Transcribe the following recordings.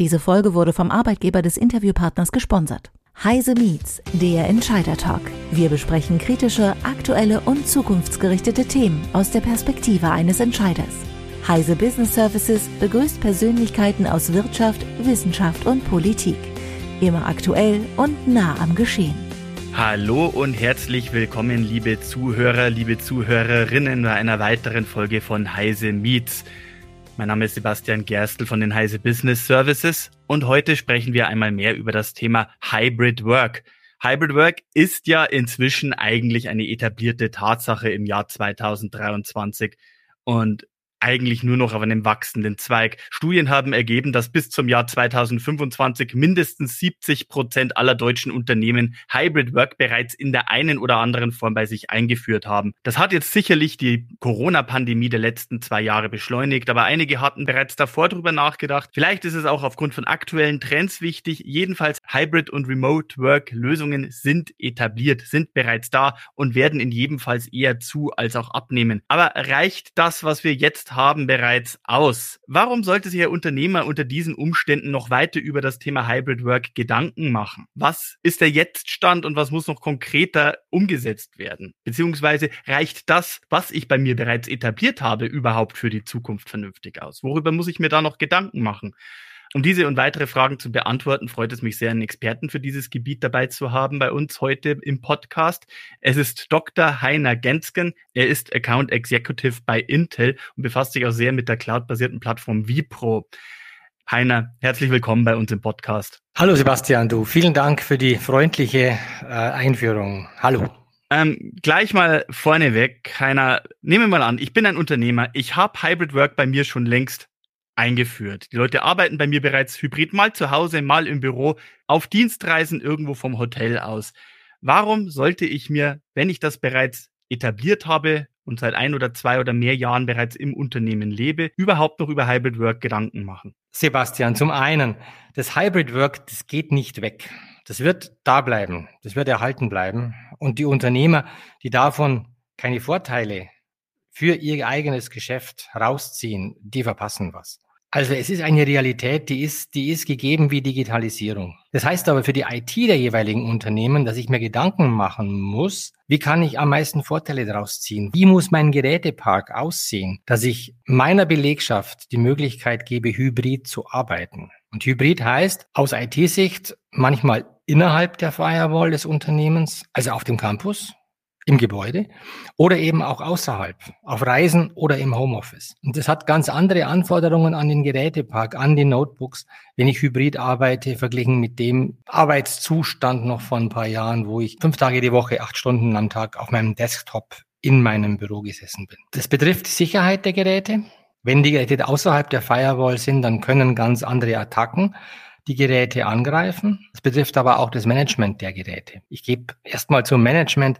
Diese Folge wurde vom Arbeitgeber des Interviewpartners gesponsert. Heise Meets, der Entscheider Talk. Wir besprechen kritische, aktuelle und zukunftsgerichtete Themen aus der Perspektive eines Entscheiders. Heise Business Services begrüßt Persönlichkeiten aus Wirtschaft, Wissenschaft und Politik. Immer aktuell und nah am Geschehen. Hallo und herzlich willkommen, liebe Zuhörer, liebe Zuhörerinnen, bei einer weiteren Folge von Heise Meets. Mein Name ist Sebastian Gerstl von den Heise Business Services und heute sprechen wir einmal mehr über das Thema Hybrid Work. Hybrid Work ist ja inzwischen eigentlich eine etablierte Tatsache im Jahr 2023 und eigentlich nur noch auf einem wachsenden Zweig. Studien haben ergeben, dass bis zum Jahr 2025 mindestens 70 Prozent aller deutschen Unternehmen Hybrid Work bereits in der einen oder anderen Form bei sich eingeführt haben. Das hat jetzt sicherlich die Corona-Pandemie der letzten zwei Jahre beschleunigt, aber einige hatten bereits davor drüber nachgedacht. Vielleicht ist es auch aufgrund von aktuellen Trends wichtig. Jedenfalls Hybrid und Remote Work Lösungen sind etabliert, sind bereits da und werden in jedem Fall eher zu als auch abnehmen. Aber reicht das, was wir jetzt haben bereits aus. Warum sollte sich Ihr Unternehmer unter diesen Umständen noch weiter über das Thema Hybrid Work Gedanken machen? Was ist der Jetztstand und was muss noch konkreter umgesetzt werden? Beziehungsweise reicht das, was ich bei mir bereits etabliert habe, überhaupt für die Zukunft vernünftig aus? Worüber muss ich mir da noch Gedanken machen? Um diese und weitere Fragen zu beantworten, freut es mich sehr, einen Experten für dieses Gebiet dabei zu haben bei uns heute im Podcast. Es ist Dr. Heiner Gensken. Er ist Account Executive bei Intel und befasst sich auch sehr mit der cloudbasierten Plattform Vipro. Heiner, herzlich willkommen bei uns im Podcast. Hallo Sebastian, du. Vielen Dank für die freundliche äh, Einführung. Hallo. Ähm, gleich mal vorneweg, Heiner, nehmen wir mal an, ich bin ein Unternehmer, ich habe Hybrid Work bei mir schon längst eingeführt. Die Leute arbeiten bei mir bereits hybrid, mal zu Hause, mal im Büro, auf Dienstreisen irgendwo vom Hotel aus. Warum sollte ich mir, wenn ich das bereits etabliert habe und seit ein oder zwei oder mehr Jahren bereits im Unternehmen lebe, überhaupt noch über Hybrid Work Gedanken machen? Sebastian, zum einen, das Hybrid Work, das geht nicht weg. Das wird da bleiben. Das wird erhalten bleiben. Und die Unternehmer, die davon keine Vorteile für ihr eigenes Geschäft rausziehen, die verpassen was. Also es ist eine Realität, die ist, die ist gegeben wie Digitalisierung. Das heißt aber für die IT der jeweiligen Unternehmen, dass ich mir Gedanken machen muss, wie kann ich am meisten Vorteile daraus ziehen? Wie muss mein Gerätepark aussehen, dass ich meiner Belegschaft die Möglichkeit gebe, hybrid zu arbeiten? Und hybrid heißt aus IT-Sicht manchmal innerhalb der Firewall des Unternehmens, also auf dem Campus, im Gebäude oder eben auch außerhalb, auf Reisen oder im Homeoffice. Und das hat ganz andere Anforderungen an den Gerätepark, an die Notebooks, wenn ich hybrid arbeite, verglichen mit dem Arbeitszustand noch von ein paar Jahren, wo ich fünf Tage die Woche, acht Stunden am Tag auf meinem Desktop in meinem Büro gesessen bin. Das betrifft die Sicherheit der Geräte. Wenn die Geräte außerhalb der Firewall sind, dann können ganz andere Attacken die Geräte angreifen. Das betrifft aber auch das Management der Geräte. Ich gebe erstmal zum Management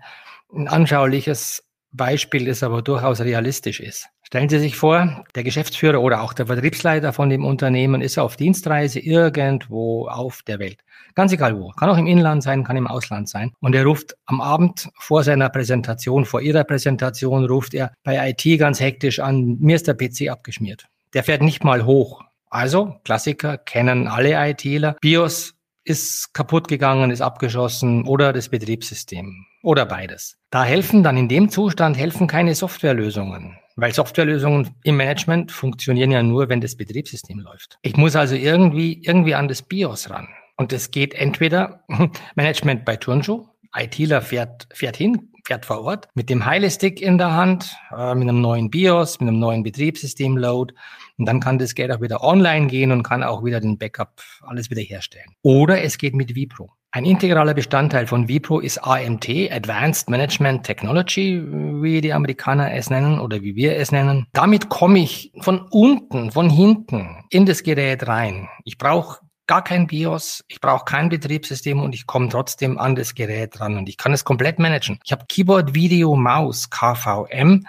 ein anschauliches Beispiel, das aber durchaus realistisch ist. Stellen Sie sich vor, der Geschäftsführer oder auch der Vertriebsleiter von dem Unternehmen ist auf Dienstreise irgendwo auf der Welt. Ganz egal wo. Kann auch im Inland sein, kann im Ausland sein. Und er ruft am Abend vor seiner Präsentation, vor Ihrer Präsentation, ruft er bei IT ganz hektisch an, mir ist der PC abgeschmiert. Der fährt nicht mal hoch. Also, Klassiker kennen alle ITler. BIOS ist kaputt gegangen, ist abgeschossen oder das Betriebssystem oder beides. Da helfen dann in dem Zustand helfen keine Softwarelösungen, weil Softwarelösungen im Management funktionieren ja nur, wenn das Betriebssystem läuft. Ich muss also irgendwie irgendwie an das BIOS ran. Und es geht entweder Management bei Turnschuh, ITler fährt, fährt hin, fährt vor Ort mit dem Heile-Stick in der Hand, äh, mit einem neuen BIOS, mit einem neuen Betriebssystem-Load und dann kann das Geld auch wieder online gehen und kann auch wieder den Backup alles wieder herstellen. Oder es geht mit Vipro. Ein integraler Bestandteil von Vipro ist AMT, Advanced Management Technology, wie die Amerikaner es nennen oder wie wir es nennen. Damit komme ich von unten, von hinten in das Gerät rein. Ich brauche gar kein BIOS, ich brauche kein Betriebssystem und ich komme trotzdem an das Gerät ran und ich kann es komplett managen. Ich habe Keyboard, Video, Maus, KVM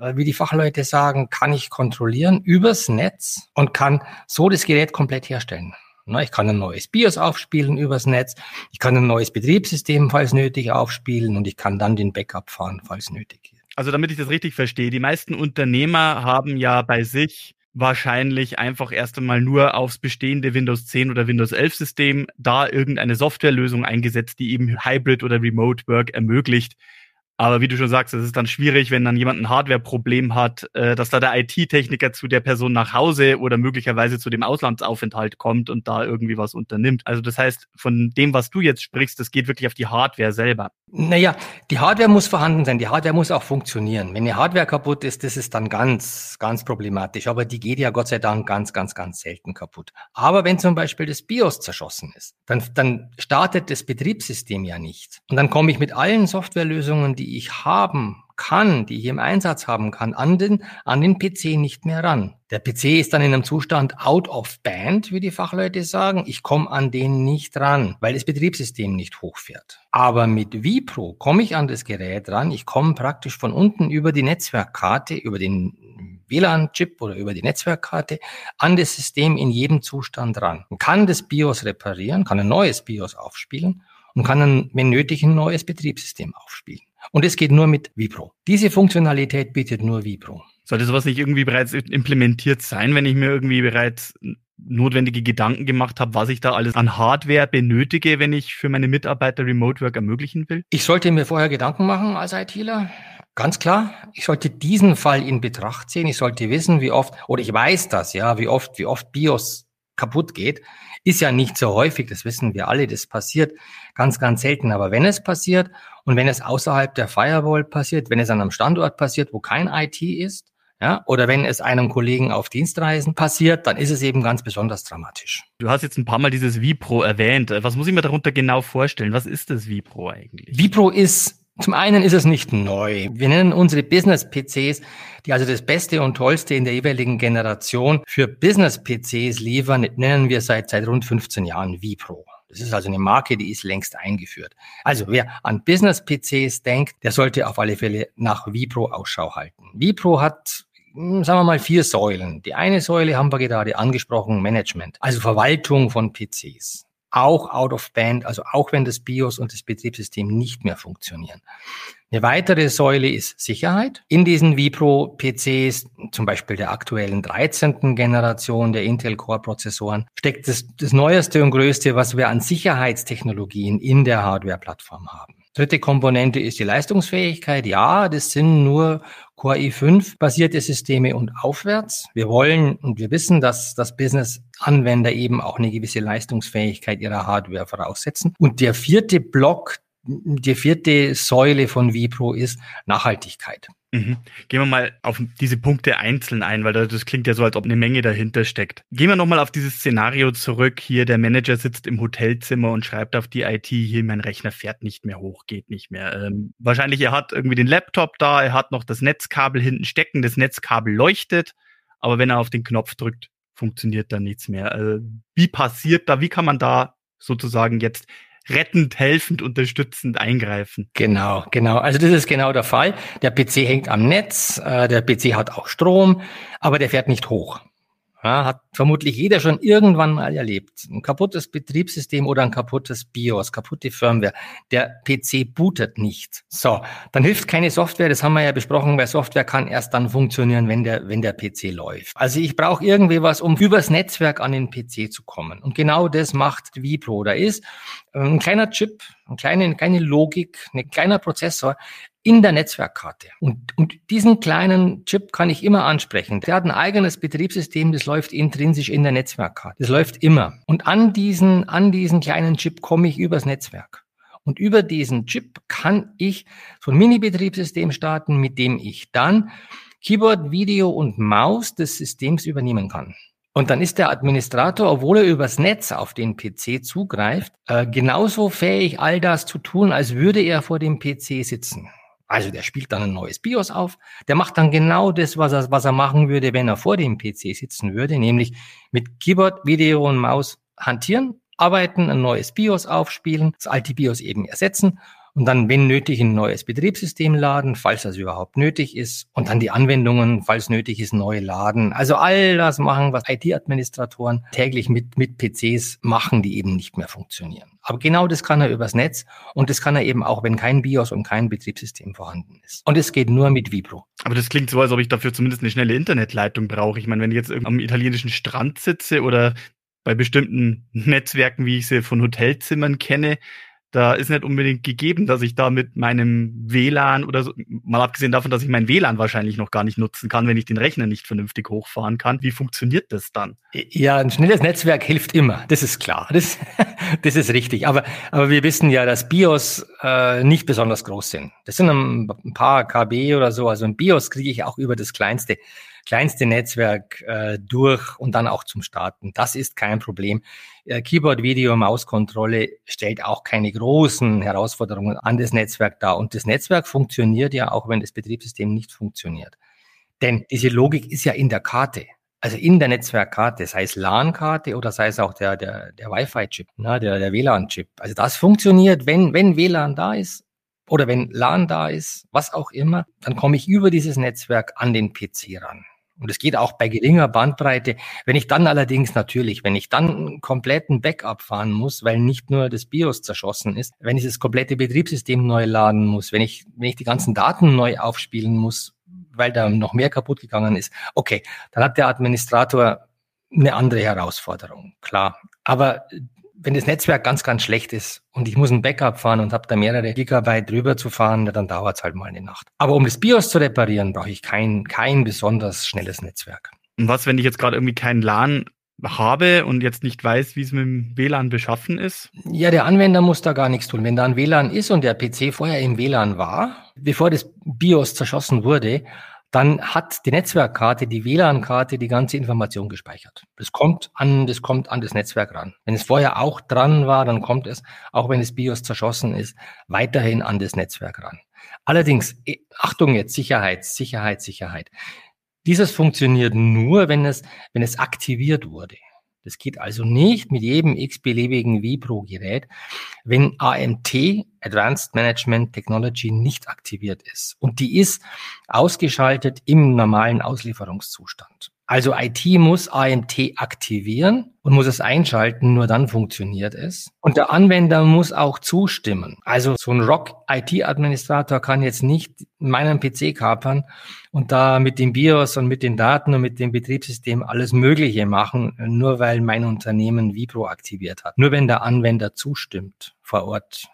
äh, wie die Fachleute sagen, kann ich kontrollieren übers Netz und kann so das Gerät komplett herstellen. Ich kann ein neues BIOS aufspielen übers Netz, ich kann ein neues Betriebssystem, falls nötig, aufspielen und ich kann dann den Backup fahren, falls nötig Also damit ich das richtig verstehe, die meisten Unternehmer haben ja bei sich wahrscheinlich einfach erst einmal nur aufs bestehende Windows 10 oder Windows 11 System da irgendeine Softwarelösung eingesetzt, die eben Hybrid oder Remote Work ermöglicht. Aber wie du schon sagst, es ist dann schwierig, wenn dann jemand ein Hardware-Problem hat, äh, dass da der IT-Techniker zu der Person nach Hause oder möglicherweise zu dem Auslandsaufenthalt kommt und da irgendwie was unternimmt. Also das heißt, von dem, was du jetzt sprichst, das geht wirklich auf die Hardware selber. Naja, die Hardware muss vorhanden sein, die Hardware muss auch funktionieren. Wenn die Hardware kaputt ist, das ist dann ganz, ganz problematisch. Aber die geht ja Gott sei Dank ganz, ganz, ganz selten kaputt. Aber wenn zum Beispiel das BIOS zerschossen ist, dann, dann startet das Betriebssystem ja nicht. Und dann komme ich mit allen Softwarelösungen, die ich haben kann, die ich im Einsatz haben kann, an den, an den PC nicht mehr ran. Der PC ist dann in einem Zustand out of band, wie die Fachleute sagen. Ich komme an den nicht ran, weil das Betriebssystem nicht hochfährt. Aber mit vPro komme ich an das Gerät ran. Ich komme praktisch von unten über die Netzwerkkarte, über den WLAN-Chip oder über die Netzwerkkarte an das System in jedem Zustand ran. Man kann das BIOS reparieren, kann ein neues BIOS aufspielen und kann dann, wenn nötig, ein neues Betriebssystem aufspielen. Und es geht nur mit Vipro. Diese Funktionalität bietet nur Vipro. Sollte sowas nicht irgendwie bereits implementiert sein, wenn ich mir irgendwie bereits notwendige Gedanken gemacht habe, was ich da alles an Hardware benötige, wenn ich für meine Mitarbeiter Remote Work ermöglichen will? Ich sollte mir vorher Gedanken machen als ITler. Ganz klar. Ich sollte diesen Fall in Betracht ziehen. Ich sollte wissen, wie oft, oder ich weiß das, ja, wie oft, wie oft BIOS kaputt geht. Ist ja nicht so häufig, das wissen wir alle, das passiert ganz, ganz selten. Aber wenn es passiert und wenn es außerhalb der Firewall passiert, wenn es an einem Standort passiert, wo kein IT ist, ja, oder wenn es einem Kollegen auf Dienstreisen passiert, dann ist es eben ganz besonders dramatisch. Du hast jetzt ein paar Mal dieses Vipro erwähnt. Was muss ich mir darunter genau vorstellen? Was ist das Vipro eigentlich? Vipro ist zum einen ist es nicht neu. Wir nennen unsere Business-PCs, die also das Beste und Tollste in der jeweiligen Generation für Business-PCs liefern, nennen wir seit, seit rund 15 Jahren Vipro. Das ist also eine Marke, die ist längst eingeführt. Also wer an Business-PCs denkt, der sollte auf alle Fälle nach Vipro Ausschau halten. Vipro hat hm, sagen wir mal vier Säulen. Die eine Säule haben wir gerade angesprochen, Management, also Verwaltung von PCs auch out of band, also auch wenn das BIOS und das Betriebssystem nicht mehr funktionieren. Eine weitere Säule ist Sicherheit. In diesen Vipro-PCs, zum Beispiel der aktuellen 13. Generation der Intel Core-Prozessoren, steckt das, das Neueste und Größte, was wir an Sicherheitstechnologien in der Hardware-Plattform haben. Dritte Komponente ist die Leistungsfähigkeit. Ja, das sind nur Core i5 basierte Systeme und aufwärts. Wir wollen und wir wissen, dass das Business-Anwender eben auch eine gewisse Leistungsfähigkeit ihrer Hardware voraussetzen. Und der vierte Block, die vierte Säule von Vipro ist Nachhaltigkeit. Mhm. Gehen wir mal auf diese Punkte einzeln ein, weil das klingt ja so, als ob eine Menge dahinter steckt. Gehen wir nochmal auf dieses Szenario zurück. Hier, der Manager sitzt im Hotelzimmer und schreibt auf die IT, hier, mein Rechner fährt nicht mehr hoch, geht nicht mehr. Ähm, wahrscheinlich, er hat irgendwie den Laptop da, er hat noch das Netzkabel hinten stecken, das Netzkabel leuchtet, aber wenn er auf den Knopf drückt, funktioniert da nichts mehr. Also, wie passiert da, wie kann man da sozusagen jetzt rettend, helfend, unterstützend eingreifen. Genau, genau. Also das ist genau der Fall. Der PC hängt am Netz, äh, der PC hat auch Strom, aber der fährt nicht hoch. Ja, hat vermutlich jeder schon irgendwann mal erlebt. Ein kaputtes Betriebssystem oder ein kaputtes BIOS, kaputte Firmware. Der PC bootet nicht. So, dann hilft keine Software, das haben wir ja besprochen, weil Software kann erst dann funktionieren, wenn der, wenn der PC läuft. Also ich brauche irgendwie was, um übers Netzwerk an den PC zu kommen. Und genau das macht vPro. Da ist ein kleiner Chip, eine kleine, kleine Logik, ein kleiner Prozessor, in der Netzwerkkarte. Und, und diesen kleinen Chip kann ich immer ansprechen. Der hat ein eigenes Betriebssystem, das läuft intrinsisch in der Netzwerkkarte. Das läuft immer. Und an diesen, an diesen kleinen Chip komme ich übers Netzwerk. Und über diesen Chip kann ich so ein Mini-Betriebssystem starten, mit dem ich dann Keyboard, Video und Maus des Systems übernehmen kann. Und dann ist der Administrator, obwohl er übers Netz auf den PC zugreift, äh, genauso fähig, all das zu tun, als würde er vor dem PC sitzen. Also der spielt dann ein neues BIOS auf. Der macht dann genau das, was er, was er machen würde, wenn er vor dem PC sitzen würde, nämlich mit Keyboard, Video und Maus hantieren, arbeiten, ein neues BIOS aufspielen, das alte BIOS eben ersetzen und dann, wenn nötig, ein neues Betriebssystem laden, falls das überhaupt nötig ist und dann die Anwendungen, falls nötig ist, neu laden. Also all das machen, was IT-Administratoren täglich mit, mit PCs machen, die eben nicht mehr funktionieren. Aber genau das kann er übers Netz und das kann er eben auch, wenn kein BIOS und kein Betriebssystem vorhanden ist. Und es geht nur mit Vibro. Aber das klingt so, als ob ich dafür zumindest eine schnelle Internetleitung brauche. Ich meine, wenn ich jetzt am italienischen Strand sitze oder bei bestimmten Netzwerken, wie ich sie von Hotelzimmern kenne, da ist nicht unbedingt gegeben, dass ich da mit meinem WLAN oder so, mal abgesehen davon, dass ich mein WLAN wahrscheinlich noch gar nicht nutzen kann, wenn ich den Rechner nicht vernünftig hochfahren kann. Wie funktioniert das dann? Ja, ein schnelles Netzwerk hilft immer. Das ist klar. Das, das ist richtig. Aber, aber wir wissen ja, dass BIOS äh, nicht besonders groß sind. Das sind ein paar KB oder so. Also ein BIOS kriege ich auch über das kleinste kleinste Netzwerk äh, durch und dann auch zum Starten. Das ist kein Problem. Äh, Keyboard, Video, Mauskontrolle stellt auch keine großen Herausforderungen an das Netzwerk dar. Und das Netzwerk funktioniert ja auch, wenn das Betriebssystem nicht funktioniert. Denn diese Logik ist ja in der Karte. Also in der Netzwerkkarte, sei es LAN-Karte oder sei es auch der, der, der Wi-Fi-Chip, ne, der, der WLAN-Chip. Also das funktioniert, wenn, wenn WLAN da ist oder wenn LAN da ist, was auch immer, dann komme ich über dieses Netzwerk an den PC ran. Und es geht auch bei geringer Bandbreite. Wenn ich dann allerdings natürlich, wenn ich dann einen kompletten Backup fahren muss, weil nicht nur das BIOS zerschossen ist, wenn ich das komplette Betriebssystem neu laden muss, wenn ich, wenn ich die ganzen Daten neu aufspielen muss, weil da noch mehr kaputt gegangen ist, okay, dann hat der Administrator eine andere Herausforderung, klar. Aber wenn das Netzwerk ganz, ganz schlecht ist und ich muss ein Backup fahren und habe da mehrere Gigabyte drüber zu fahren, dann dauert es halt mal eine Nacht. Aber um das BIOS zu reparieren, brauche ich kein, kein besonders schnelles Netzwerk. Und was, wenn ich jetzt gerade irgendwie keinen LAN habe und jetzt nicht weiß, wie es mit dem WLAN beschaffen ist? Ja, der Anwender muss da gar nichts tun. Wenn da ein WLAN ist und der PC vorher im WLAN war, bevor das BIOS zerschossen wurde, dann hat die Netzwerkkarte, die WLAN-Karte, die ganze Information gespeichert. Das kommt an, das kommt an das Netzwerk ran. Wenn es vorher auch dran war, dann kommt es, auch wenn das BIOS zerschossen ist, weiterhin an das Netzwerk ran. Allerdings, Achtung jetzt, Sicherheit, Sicherheit, Sicherheit. Dieses funktioniert nur, wenn es, wenn es aktiviert wurde. Das geht also nicht mit jedem x-beliebigen Vipro-Gerät, wenn AMT, Advanced Management Technology, nicht aktiviert ist. Und die ist ausgeschaltet im normalen Auslieferungszustand. Also IT muss AMT aktivieren und muss es einschalten, nur dann funktioniert es. Und der Anwender muss auch zustimmen. Also so ein Rock IT-Administrator kann jetzt nicht meinen PC kapern und da mit dem BIOS und mit den Daten und mit dem Betriebssystem alles Mögliche machen, nur weil mein Unternehmen Vipro aktiviert hat. Nur wenn der Anwender zustimmt vor Ort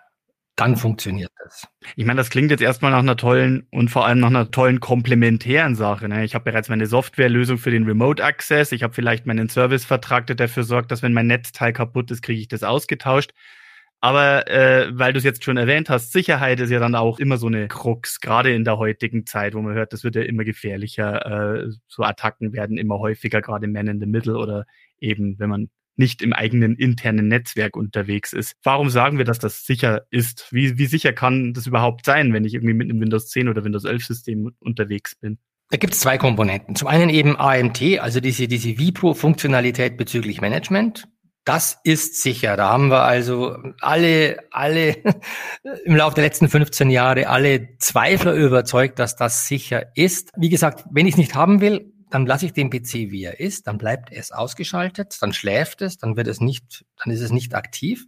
dann funktioniert das. Ich meine, das klingt jetzt erstmal nach einer tollen und vor allem nach einer tollen komplementären Sache. Ne? Ich habe bereits meine Softwarelösung für den Remote Access. Ich habe vielleicht meinen Servicevertrag, der dafür sorgt, dass wenn mein Netzteil kaputt ist, kriege ich das ausgetauscht. Aber äh, weil du es jetzt schon erwähnt hast, Sicherheit ist ja dann auch immer so eine Krux, gerade in der heutigen Zeit, wo man hört, das wird ja immer gefährlicher. Äh, so Attacken werden immer häufiger, gerade Man in the Middle oder eben, wenn man nicht im eigenen internen Netzwerk unterwegs ist. Warum sagen wir, dass das sicher ist? Wie, wie sicher kann das überhaupt sein, wenn ich irgendwie mit einem Windows 10 oder Windows 11 System unterwegs bin? Da gibt es zwei Komponenten. Zum einen eben AMT, also diese, diese Vipro-Funktionalität bezüglich Management. Das ist sicher. Da haben wir also alle, alle im Laufe der letzten 15 Jahre alle Zweifler überzeugt, dass das sicher ist. Wie gesagt, wenn ich es nicht haben will, dann lasse ich den PC, wie er ist, dann bleibt es ausgeschaltet, dann schläft es, dann wird es nicht, dann ist es nicht aktiv.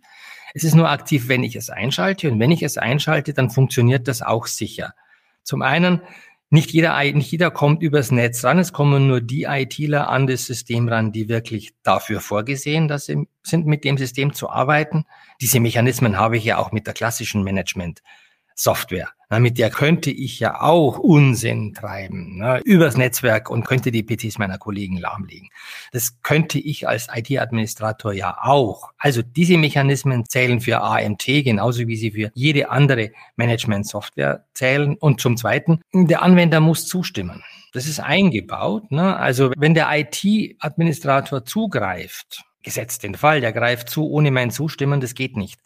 Es ist nur aktiv, wenn ich es einschalte und wenn ich es einschalte, dann funktioniert das auch sicher. Zum einen, nicht jeder, nicht jeder kommt übers Netz ran, es kommen nur die ITler an das System ran, die wirklich dafür vorgesehen dass sie sind, mit dem System zu arbeiten. Diese Mechanismen habe ich ja auch mit der klassischen Management Software. Na, mit der könnte ich ja auch Unsinn treiben ne, übers Netzwerk und könnte die PCs meiner Kollegen lahmlegen. Das könnte ich als IT-Administrator ja auch. Also diese Mechanismen zählen für AMT genauso wie sie für jede andere Management-Software zählen. Und zum Zweiten, der Anwender muss zustimmen. Das ist eingebaut. Ne? Also wenn der IT-Administrator zugreift, gesetzt den Fall, der greift zu ohne mein Zustimmen, das geht nicht.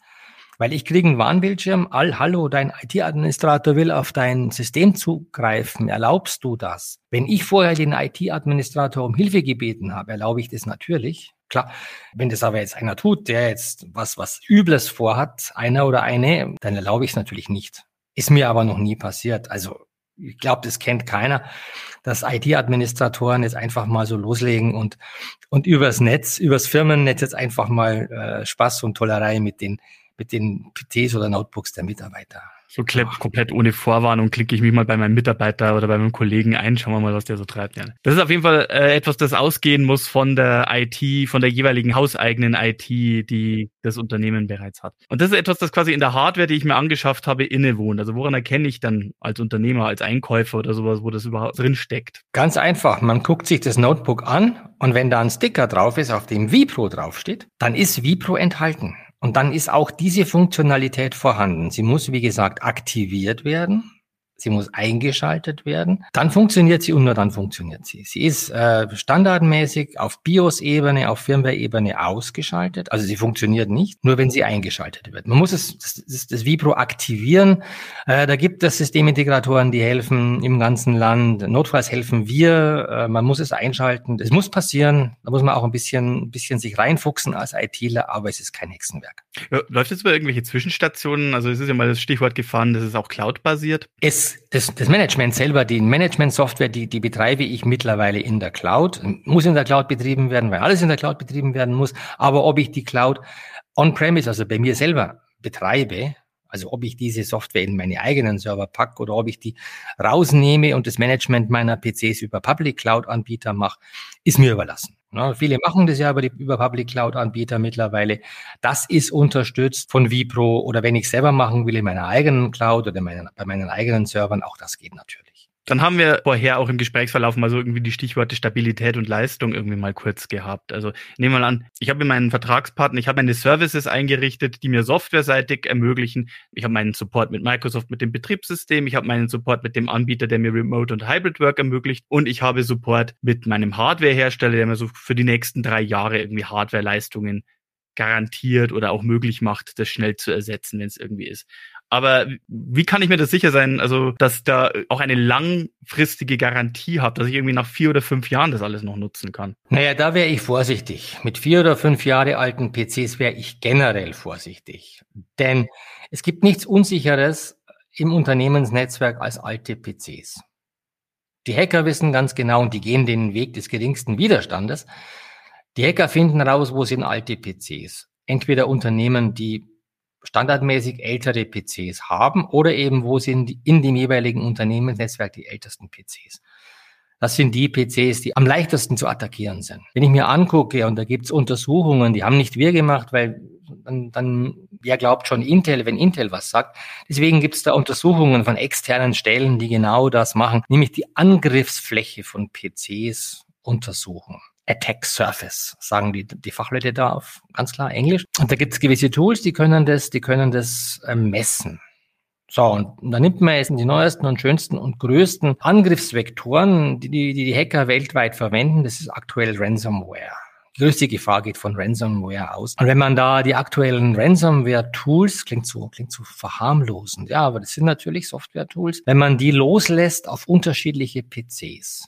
Weil ich kriege einen Warnbildschirm, all, hallo, dein IT-Administrator will auf dein System zugreifen, erlaubst du das? Wenn ich vorher den IT-Administrator um Hilfe gebeten habe, erlaube ich das natürlich. Klar, wenn das aber jetzt einer tut, der jetzt was, was Übles vorhat, einer oder eine, dann erlaube ich es natürlich nicht. Ist mir aber noch nie passiert. Also ich glaube, das kennt keiner, dass IT-Administratoren jetzt einfach mal so loslegen und, und übers Netz, übers Firmennetz jetzt einfach mal äh, Spaß und Tollerei mit den, mit den PCs oder Notebooks der Mitarbeiter so komplett ohne Vorwarnung klicke ich mich mal bei meinem Mitarbeiter oder bei meinem Kollegen ein, schauen wir mal, was der so treibt. Ja. Das ist auf jeden Fall äh, etwas, das ausgehen muss von der IT, von der jeweiligen hauseigenen IT, die das Unternehmen bereits hat. Und das ist etwas, das quasi in der Hardware, die ich mir angeschafft habe, innewohnt. Also woran erkenne ich dann als Unternehmer, als Einkäufer oder sowas, wo das überhaupt drin steckt? Ganz einfach. Man guckt sich das Notebook an und wenn da ein Sticker drauf ist, auf dem Vipro draufsteht, dann ist Vipro enthalten. Und dann ist auch diese Funktionalität vorhanden. Sie muss, wie gesagt, aktiviert werden sie muss eingeschaltet werden. Dann funktioniert sie und nur dann funktioniert sie. Sie ist äh, standardmäßig auf BIOS-Ebene, auf Firmware-Ebene ausgeschaltet. Also sie funktioniert nicht, nur wenn sie eingeschaltet wird. Man muss es, das, das, das Vipro aktivieren. Äh, da gibt es Systemintegratoren, die helfen im ganzen Land. Notfalls helfen wir. Äh, man muss es einschalten. Es muss passieren. Da muss man auch ein bisschen, ein bisschen sich reinfuchsen als ITler, aber es ist kein Hexenwerk. Läuft jetzt über irgendwelche Zwischenstationen? Also es ist ja mal das Stichwort gefahren, das ist auch Cloud-basiert. Es das, das Management selber, die Management-Software, die, die betreibe ich mittlerweile in der Cloud. Muss in der Cloud betrieben werden, weil alles in der Cloud betrieben werden muss. Aber ob ich die Cloud on-premise, also bei mir selber betreibe, also ob ich diese Software in meine eigenen Server packe oder ob ich die rausnehme und das Management meiner PCs über Public Cloud Anbieter mache, ist mir überlassen. Ja, viele machen das ja über, die, über Public Cloud Anbieter mittlerweile. Das ist unterstützt von Vipro oder wenn ich selber machen will in meiner eigenen Cloud oder meinen, bei meinen eigenen Servern, auch das geht natürlich. Dann haben wir vorher auch im Gesprächsverlauf mal so irgendwie die Stichworte Stabilität und Leistung irgendwie mal kurz gehabt. Also nehmen wir mal an, ich habe meinen Vertragspartner, ich habe meine Services eingerichtet, die mir softwareseitig ermöglichen. Ich habe meinen Support mit Microsoft mit dem Betriebssystem, ich habe meinen Support mit dem Anbieter, der mir Remote und Hybrid Work ermöglicht und ich habe Support mit meinem Hardwarehersteller, der mir so für die nächsten drei Jahre irgendwie Hardwareleistungen garantiert oder auch möglich macht, das schnell zu ersetzen, wenn es irgendwie ist. Aber wie kann ich mir das sicher sein, also dass da auch eine langfristige Garantie habe, dass ich irgendwie nach vier oder fünf Jahren das alles noch nutzen kann? Naja, da wäre ich vorsichtig. Mit vier oder fünf Jahre alten PCs wäre ich generell vorsichtig. Denn es gibt nichts Unsicheres im Unternehmensnetzwerk als alte PCs. Die Hacker wissen ganz genau und die gehen den Weg des geringsten Widerstandes. Die Hacker finden raus, wo sind alte PCs. Entweder Unternehmen, die standardmäßig ältere PCs haben oder eben wo sind in dem jeweiligen Unternehmensnetzwerk die ältesten PCs. Das sind die PCs, die am leichtesten zu attackieren sind. Wenn ich mir angucke, und da gibt's Untersuchungen, die haben nicht wir gemacht, weil dann, dann wer glaubt schon Intel, wenn Intel was sagt. Deswegen gibt's da Untersuchungen von externen Stellen, die genau das machen, nämlich die Angriffsfläche von PCs untersuchen. Attack Surface, sagen die, die Fachleute da auf ganz klar Englisch. Und da gibt es gewisse Tools, die können das, die können das äh, messen. So, und da nimmt man jetzt die neuesten und schönsten und größten Angriffsvektoren, die, die die Hacker weltweit verwenden. Das ist aktuell Ransomware. Die größte Gefahr geht von Ransomware aus. Und wenn man da die aktuellen Ransomware-Tools, klingt so, klingt so verharmlosend, ja, aber das sind natürlich Software-Tools, wenn man die loslässt auf unterschiedliche PCs,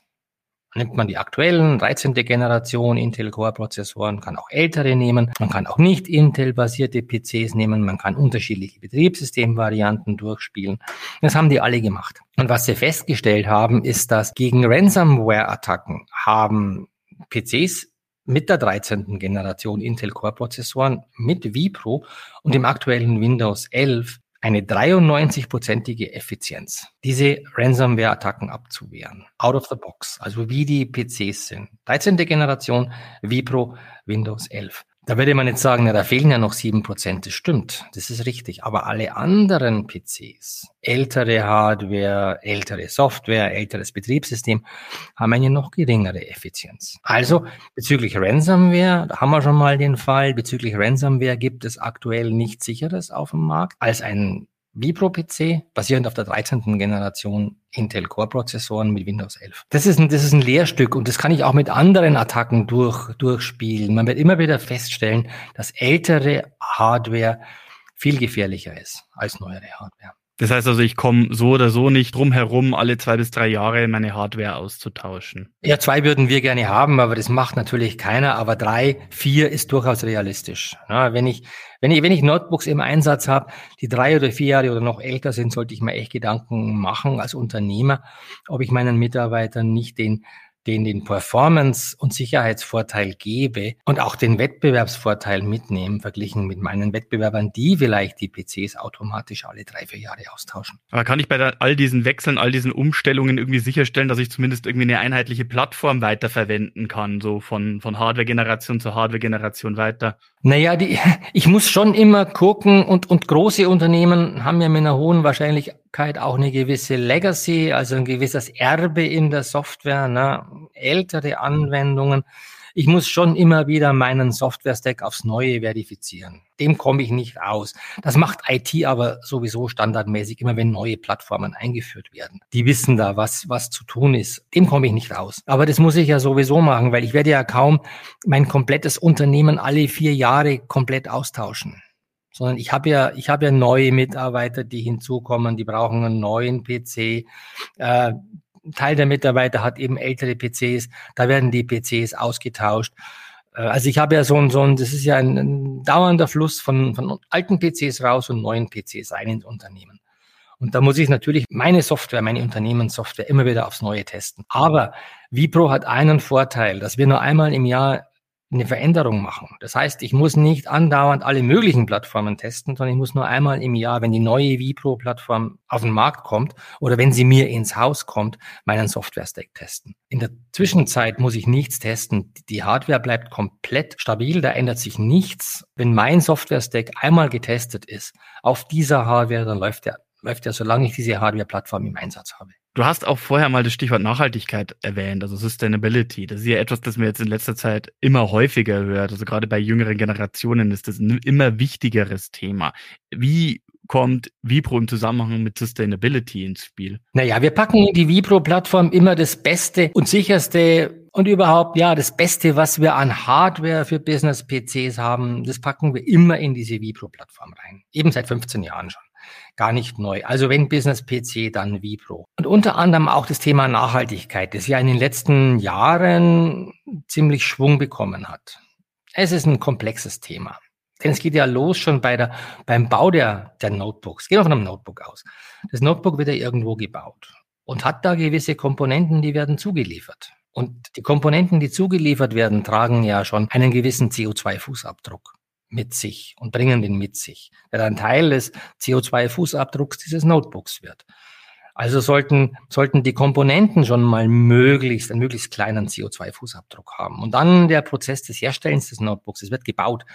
nimmt man die aktuellen 13. Generation Intel Core Prozessoren, kann auch ältere nehmen, man kann auch nicht Intel basierte PCs nehmen, man kann unterschiedliche Betriebssystemvarianten durchspielen. Das haben die alle gemacht. Und was sie festgestellt haben, ist, dass gegen Ransomware-Attacken haben PCs mit der 13. Generation Intel Core Prozessoren mit vPro und dem aktuellen Windows 11 eine 93-prozentige Effizienz, diese Ransomware-Attacken abzuwehren. Out of the box, also wie die PCs sind. 13. Generation, Vipro, Windows 11. Da würde man jetzt sagen, na, da fehlen ja noch sieben Prozent. Das stimmt, das ist richtig. Aber alle anderen PCs, ältere Hardware, ältere Software, älteres Betriebssystem, haben eine noch geringere Effizienz. Also bezüglich Ransomware, haben wir schon mal den Fall, bezüglich Ransomware gibt es aktuell nichts sicheres auf dem Markt als ein Vipro-PC, basierend auf der 13. Generation Intel Core-Prozessoren mit Windows 11. Das ist, ein, das ist ein Lehrstück und das kann ich auch mit anderen Attacken durch, durchspielen. Man wird immer wieder feststellen, dass ältere Hardware viel gefährlicher ist als neuere Hardware. Das heißt also, ich komme so oder so nicht drum herum, alle zwei bis drei Jahre meine Hardware auszutauschen. Ja, zwei würden wir gerne haben, aber das macht natürlich keiner. Aber drei, vier ist durchaus realistisch. Ja, wenn ich, wenn ich, wenn ich Notebooks im Einsatz habe, die drei oder vier Jahre oder noch älter sind, sollte ich mir echt Gedanken machen als Unternehmer, ob ich meinen Mitarbeitern nicht den den den Performance- und Sicherheitsvorteil gebe und auch den Wettbewerbsvorteil mitnehmen, verglichen mit meinen Wettbewerbern, die vielleicht die PCs automatisch alle drei, vier Jahre austauschen. Aber kann ich bei der, all diesen Wechseln, all diesen Umstellungen irgendwie sicherstellen, dass ich zumindest irgendwie eine einheitliche Plattform weiterverwenden kann, so von, von Hardware-Generation zu Hardware-Generation weiter? Naja, die, ich muss schon immer gucken und, und große Unternehmen haben ja mit einer hohen Wahrscheinlichkeit auch eine gewisse Legacy, also ein gewisses Erbe in der Software, ne? Ältere Anwendungen. Ich muss schon immer wieder meinen Software-Stack aufs Neue verifizieren. Dem komme ich nicht aus. Das macht IT aber sowieso standardmäßig, immer wenn neue Plattformen eingeführt werden. Die wissen da, was, was zu tun ist. Dem komme ich nicht raus. Aber das muss ich ja sowieso machen, weil ich werde ja kaum mein komplettes Unternehmen alle vier Jahre komplett austauschen sondern ich habe ja, ich habe ja neue Mitarbeiter, die hinzukommen, die brauchen einen neuen PC. Äh, Teil der Mitarbeiter hat eben ältere PCs, da werden die PCs ausgetauscht. Äh, also ich habe ja so ein, so ein das ist ja ein, ein dauernder Fluss von, von alten PCs raus und neuen PCs rein ins Unternehmen. Und da muss ich natürlich meine Software, meine Unternehmenssoftware immer wieder aufs Neue testen. Aber Vipro hat einen Vorteil, dass wir nur einmal im Jahr eine Veränderung machen. Das heißt, ich muss nicht andauernd alle möglichen Plattformen testen, sondern ich muss nur einmal im Jahr, wenn die neue Vipro-Plattform auf den Markt kommt oder wenn sie mir ins Haus kommt, meinen Software-Stack testen. In der Zwischenzeit muss ich nichts testen. Die Hardware bleibt komplett stabil, da ändert sich nichts. Wenn mein Software-Stack einmal getestet ist auf dieser Hardware, dann läuft der, läuft der, solange ich diese Hardware-Plattform im Einsatz habe. Du hast auch vorher mal das Stichwort Nachhaltigkeit erwähnt, also Sustainability. Das ist ja etwas, das mir jetzt in letzter Zeit immer häufiger hört. Also gerade bei jüngeren Generationen ist das ein immer wichtigeres Thema. Wie kommt Vipro im Zusammenhang mit Sustainability ins Spiel? Naja, wir packen in die Vipro-Plattform immer das Beste und sicherste und überhaupt, ja, das Beste, was wir an Hardware für Business-PCs haben, das packen wir immer in diese Vipro-Plattform rein. Eben seit 15 Jahren schon gar nicht neu. Also wenn Business PC, dann Vipro. Und unter anderem auch das Thema Nachhaltigkeit, das ja in den letzten Jahren ziemlich Schwung bekommen hat. Es ist ein komplexes Thema. Denn es geht ja los schon bei der, beim Bau der, der Notebooks. Gehen wir von einem Notebook aus. Das Notebook wird ja irgendwo gebaut und hat da gewisse Komponenten, die werden zugeliefert. Und die Komponenten, die zugeliefert werden, tragen ja schon einen gewissen CO2-Fußabdruck mit sich und bringen den mit sich, der dann Teil des CO2-Fußabdrucks dieses Notebooks wird. Also sollten, sollten die Komponenten schon mal möglichst, einen möglichst kleinen CO2-Fußabdruck haben. Und dann der Prozess des Herstellens des Notebooks, es wird gebaut.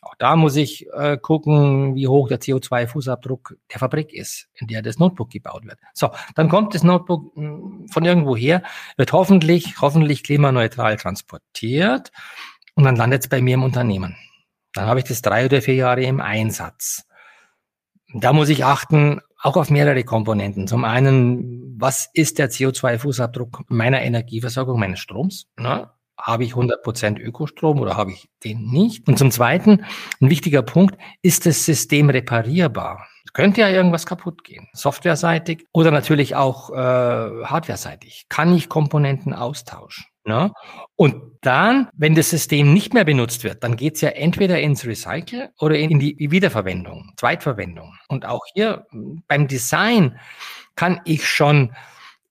Auch da muss ich äh, gucken, wie hoch der CO2-Fußabdruck der Fabrik ist, in der das Notebook gebaut wird. So, dann kommt das Notebook hm, von irgendwo her, wird hoffentlich, hoffentlich klimaneutral transportiert und dann landet es bei mir im Unternehmen. Dann habe ich das drei oder vier Jahre im Einsatz. Da muss ich achten, auch auf mehrere Komponenten. Zum einen, was ist der CO2-Fußabdruck meiner Energieversorgung, meines Stroms? Na, habe ich 100% Ökostrom oder habe ich den nicht? Und zum Zweiten, ein wichtiger Punkt, ist das System reparierbar? Es könnte ja irgendwas kaputt gehen, softwareseitig oder natürlich auch äh, hardwareseitig. Kann ich Komponenten austauschen? Ne? Und dann, wenn das System nicht mehr benutzt wird, dann geht's ja entweder ins Recycle oder in die Wiederverwendung, Zweitverwendung. Und auch hier beim Design kann ich schon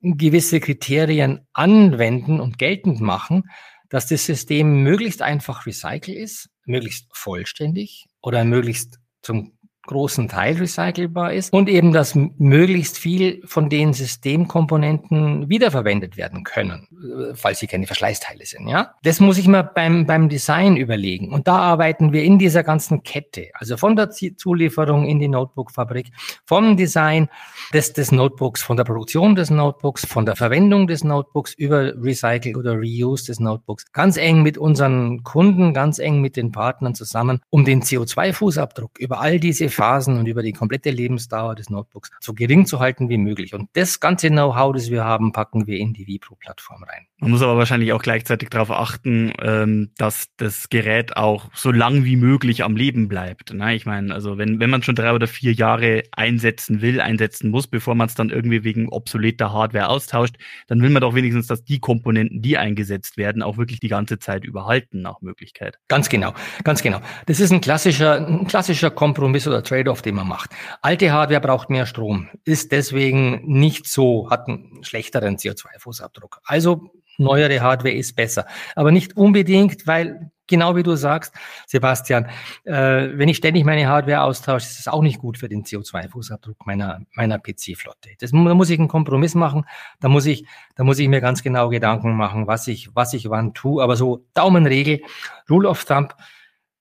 gewisse Kriterien anwenden und geltend machen, dass das System möglichst einfach recycle ist, möglichst vollständig oder möglichst zum großen Teil recycelbar ist und eben, dass möglichst viel von den Systemkomponenten wiederverwendet werden können, äh, falls sie keine Verschleißteile sind, ja. Das muss ich mir beim, beim Design überlegen. Und da arbeiten wir in dieser ganzen Kette, also von der Zulieferung in die Notebook-Fabrik, vom Design des, des Notebooks, von der Produktion des Notebooks, von der Verwendung des Notebooks über Recycle oder Reuse des Notebooks, ganz eng mit unseren Kunden, ganz eng mit den Partnern zusammen, um den CO2-Fußabdruck über all diese Phasen und über die komplette Lebensdauer des Notebooks so gering zu halten wie möglich. Und das ganze Know-how, das wir haben, packen wir in die Vipro-Plattform rein. Man muss aber wahrscheinlich auch gleichzeitig darauf achten, ähm, dass das Gerät auch so lang wie möglich am Leben bleibt. Ne? Ich meine, also wenn, wenn man schon drei oder vier Jahre einsetzen will, einsetzen muss, bevor man es dann irgendwie wegen obsoleter Hardware austauscht, dann will man doch wenigstens, dass die Komponenten, die eingesetzt werden, auch wirklich die ganze Zeit überhalten nach Möglichkeit. Ganz genau, ganz genau. Das ist ein klassischer, ein klassischer Kompromiss oder Trade-off, den man macht. Alte Hardware braucht mehr Strom, ist deswegen nicht so, hat einen schlechteren CO2-Fußabdruck. Also neuere Hardware ist besser. Aber nicht unbedingt, weil genau wie du sagst, Sebastian, äh, wenn ich ständig meine Hardware austausche, ist das auch nicht gut für den CO2-Fußabdruck meiner, meiner PC-Flotte. da muss ich einen Kompromiss machen. Da muss ich, da muss ich mir ganz genau Gedanken machen, was ich, was ich wann tue. Aber so Daumenregel, Rule of Thumb,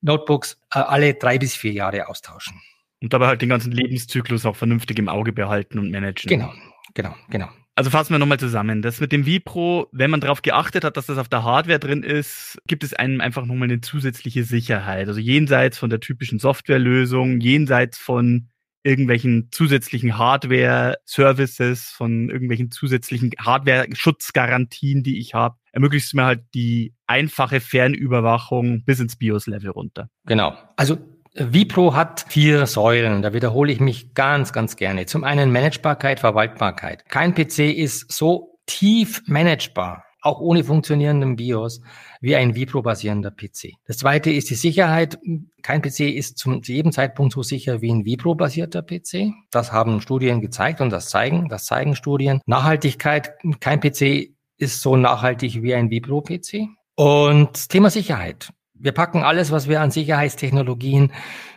Notebooks äh, alle drei bis vier Jahre austauschen. Und dabei halt den ganzen Lebenszyklus auch vernünftig im Auge behalten und managen. Genau, genau, genau. Also fassen wir nochmal zusammen. Das mit dem Vipro, wenn man darauf geachtet hat, dass das auf der Hardware drin ist, gibt es einem einfach nochmal eine zusätzliche Sicherheit. Also jenseits von der typischen Softwarelösung, jenseits von irgendwelchen zusätzlichen Hardware-Services, von irgendwelchen zusätzlichen Hardware-Schutzgarantien, die ich habe, ermöglicht es mir halt die einfache Fernüberwachung bis ins BIOS-Level runter. Genau. Also Vipro hat vier Säulen, da wiederhole ich mich ganz, ganz gerne. Zum einen Managebarkeit, Verwaltbarkeit. Kein PC ist so tief managebar, auch ohne funktionierenden BIOS, wie ein Vipro-basierender PC. Das zweite ist die Sicherheit. Kein PC ist zu jedem Zeitpunkt so sicher wie ein Vipro-basierter PC. Das haben Studien gezeigt und das zeigen, das zeigen Studien. Nachhaltigkeit. Kein PC ist so nachhaltig wie ein Vipro-PC. Und Thema Sicherheit. Wir packen alles, was wir an Sicherheitstechnologien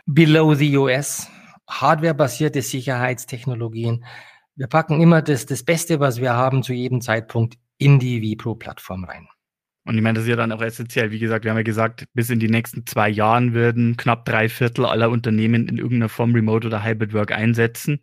below the OS, hardwarebasierte Sicherheitstechnologien. Wir packen immer das, das Beste, was wir haben, zu jedem Zeitpunkt in die Vipro-Plattform rein. Und ich meine, das ist ja dann auch essentiell. Wie gesagt, wir haben ja gesagt, bis in die nächsten zwei Jahren würden knapp drei Viertel aller Unternehmen in irgendeiner Form Remote oder Hybrid Work einsetzen.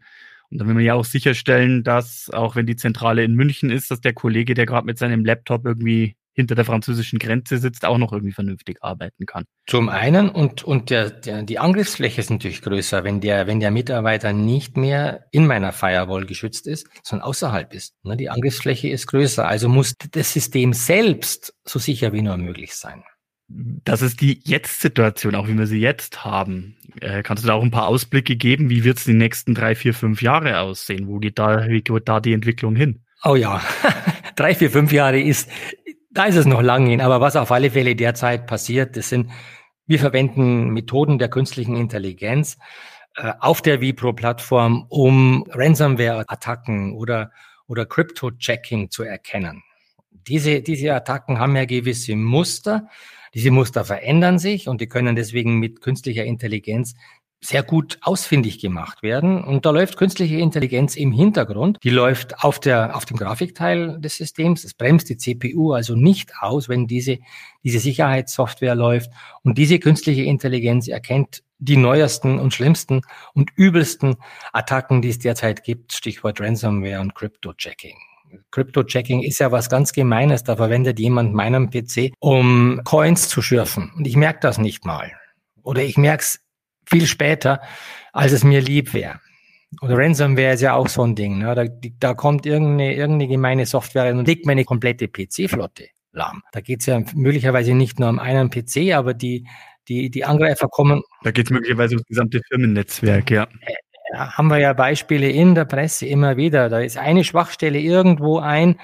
Und dann will man ja auch sicherstellen, dass auch wenn die Zentrale in München ist, dass der Kollege, der gerade mit seinem Laptop irgendwie hinter der französischen Grenze sitzt, auch noch irgendwie vernünftig arbeiten kann. Zum einen und, und der, der, die Angriffsfläche ist natürlich größer, wenn der, wenn der Mitarbeiter nicht mehr in meiner Firewall geschützt ist, sondern außerhalb ist. Ne, die Angriffsfläche ist größer, also muss das System selbst so sicher wie nur möglich sein. Das ist die Jetzt-Situation, auch wie wir sie jetzt haben. Äh, kannst du da auch ein paar Ausblicke geben? Wie wird es die nächsten drei, vier, fünf Jahre aussehen? Wo geht da, wie geht da die Entwicklung hin? Oh ja, drei, vier, fünf Jahre ist, da ist es noch lang hin, aber was auf alle Fälle derzeit passiert, das sind, wir verwenden Methoden der künstlichen Intelligenz äh, auf der Vipro-Plattform, um Ransomware-Attacken oder, oder Crypto-Checking zu erkennen. Diese, diese Attacken haben ja gewisse Muster. Diese Muster verändern sich und die können deswegen mit künstlicher Intelligenz sehr gut ausfindig gemacht werden. Und da läuft künstliche Intelligenz im Hintergrund. Die läuft auf der, auf dem Grafikteil des Systems. Es bremst die CPU also nicht aus, wenn diese, diese Sicherheitssoftware läuft. Und diese künstliche Intelligenz erkennt die neuesten und schlimmsten und übelsten Attacken, die es derzeit gibt. Stichwort Ransomware und Crypto-Checking. Crypto-Checking ist ja was ganz Gemeines. Da verwendet jemand meinen PC, um Coins zu schürfen. Und ich merke das nicht mal. Oder ich merke es viel später, als es mir lieb wäre. Oder Ransomware ist ja auch so ein Ding. Ne? Da, da kommt irgendeine, irgendeine gemeine Software und legt meine komplette PC-Flotte lahm. Da geht es ja möglicherweise nicht nur um einen PC, aber die, die, die Angreifer kommen. Da geht es möglicherweise ums gesamte Firmennetzwerk, ja. Ja. Haben wir ja Beispiele in der Presse immer wieder. Da ist eine Schwachstelle irgendwo ein,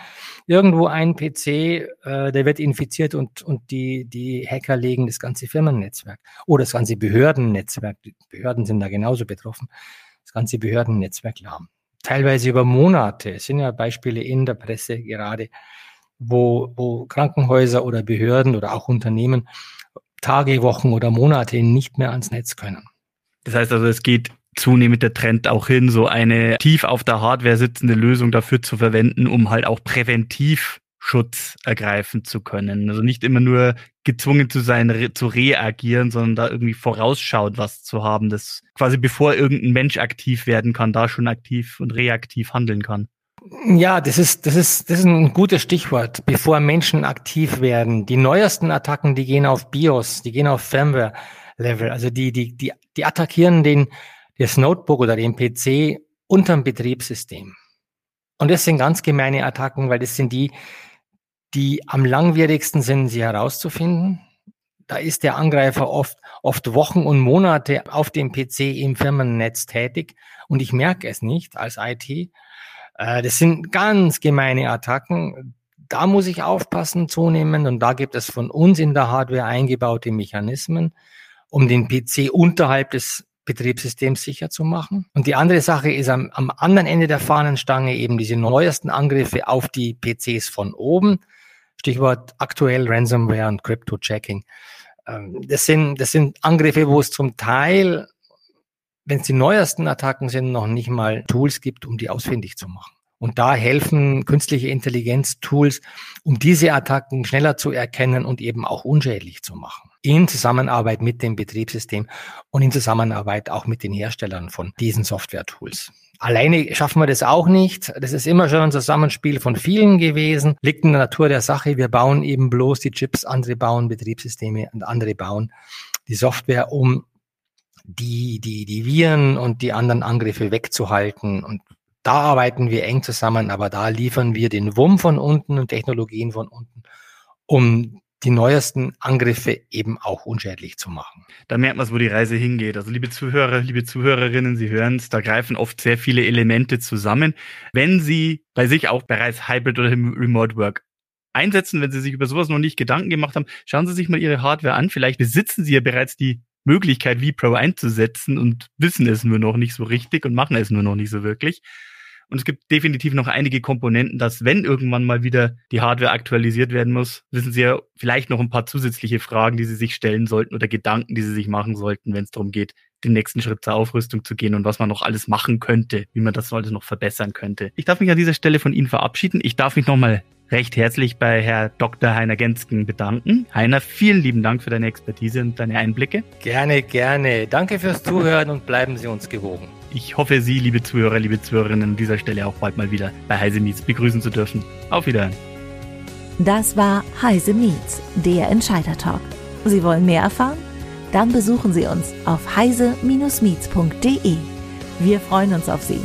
irgendwo ein PC, äh, der wird infiziert und, und die, die Hacker legen das ganze Firmennetzwerk oder das ganze Behördennetzwerk, die Behörden sind da genauso betroffen, das ganze Behördennetzwerk lahm. Teilweise über Monate, es sind ja Beispiele in der Presse gerade, wo, wo Krankenhäuser oder Behörden oder auch Unternehmen Tage, Wochen oder Monate nicht mehr ans Netz können. Das heißt also, es geht zunehmend der Trend auch hin, so eine tief auf der Hardware sitzende Lösung dafür zu verwenden, um halt auch präventiv Schutz ergreifen zu können. Also nicht immer nur gezwungen zu sein, re zu reagieren, sondern da irgendwie vorausschaut was zu haben, das quasi bevor irgendein Mensch aktiv werden kann, da schon aktiv und reaktiv handeln kann. Ja, das ist, das ist, das ist ein gutes Stichwort. Bevor Menschen aktiv werden. Die neuesten Attacken, die gehen auf BIOS, die gehen auf Firmware Level. Also die, die, die, die attackieren den, das Notebook oder den PC unterm Betriebssystem. Und das sind ganz gemeine Attacken, weil das sind die, die am langwierigsten sind, sie herauszufinden. Da ist der Angreifer oft, oft Wochen und Monate auf dem PC im Firmennetz tätig und ich merke es nicht als IT. Äh, das sind ganz gemeine Attacken. Da muss ich aufpassen zunehmend und da gibt es von uns in der Hardware eingebaute Mechanismen, um den PC unterhalb des Betriebssystems sicher zu machen. Und die andere Sache ist am, am anderen Ende der Fahnenstange eben diese neuesten Angriffe auf die PCs von oben. Stichwort aktuell Ransomware und Crypto-Checking. Ähm, das sind, das sind Angriffe, wo es zum Teil, wenn es die neuesten Attacken sind, noch nicht mal Tools gibt, um die ausfindig zu machen. Und da helfen künstliche Intelligenz-Tools, um diese Attacken schneller zu erkennen und eben auch unschädlich zu machen. In Zusammenarbeit mit dem Betriebssystem und in Zusammenarbeit auch mit den Herstellern von diesen Software-Tools. Alleine schaffen wir das auch nicht. Das ist immer schon ein Zusammenspiel von vielen gewesen. Liegt in der Natur der Sache. Wir bauen eben bloß die Chips, andere bauen Betriebssysteme und andere bauen die Software, um die, die, die Viren und die anderen Angriffe wegzuhalten. Und da arbeiten wir eng zusammen, aber da liefern wir den WUM von unten und Technologien von unten, um die neuesten Angriffe eben auch unschädlich zu machen. Da merkt man, wo die Reise hingeht. Also liebe Zuhörer, liebe Zuhörerinnen, Sie hören es, da greifen oft sehr viele Elemente zusammen. Wenn Sie bei sich auch bereits Hybrid oder Remote Work einsetzen, wenn Sie sich über sowas noch nicht Gedanken gemacht haben, schauen Sie sich mal Ihre Hardware an. Vielleicht besitzen Sie ja bereits die Möglichkeit, vPro einzusetzen und wissen es nur noch nicht so richtig und machen es nur noch nicht so wirklich. Und es gibt definitiv noch einige Komponenten, dass wenn irgendwann mal wieder die Hardware aktualisiert werden muss, wissen Sie ja vielleicht noch ein paar zusätzliche Fragen, die Sie sich stellen sollten oder Gedanken, die Sie sich machen sollten, wenn es darum geht, den nächsten Schritt zur Aufrüstung zu gehen und was man noch alles machen könnte, wie man das alles noch verbessern könnte. Ich darf mich an dieser Stelle von Ihnen verabschieden. Ich darf mich nochmal recht herzlich bei Herr Dr. Heiner Gensken bedanken. Heiner, vielen lieben Dank für deine Expertise und deine Einblicke. Gerne, gerne. Danke fürs Zuhören und bleiben Sie uns gewogen. Ich hoffe, Sie, liebe Zuhörer, liebe Zuhörerinnen, an dieser Stelle auch bald mal wieder bei Heise Meets begrüßen zu dürfen. Auf Wiedersehen. Das war Heise Meets, der Entscheider-Talk. Sie wollen mehr erfahren? Dann besuchen Sie uns auf heise-meets.de. Wir freuen uns auf Sie.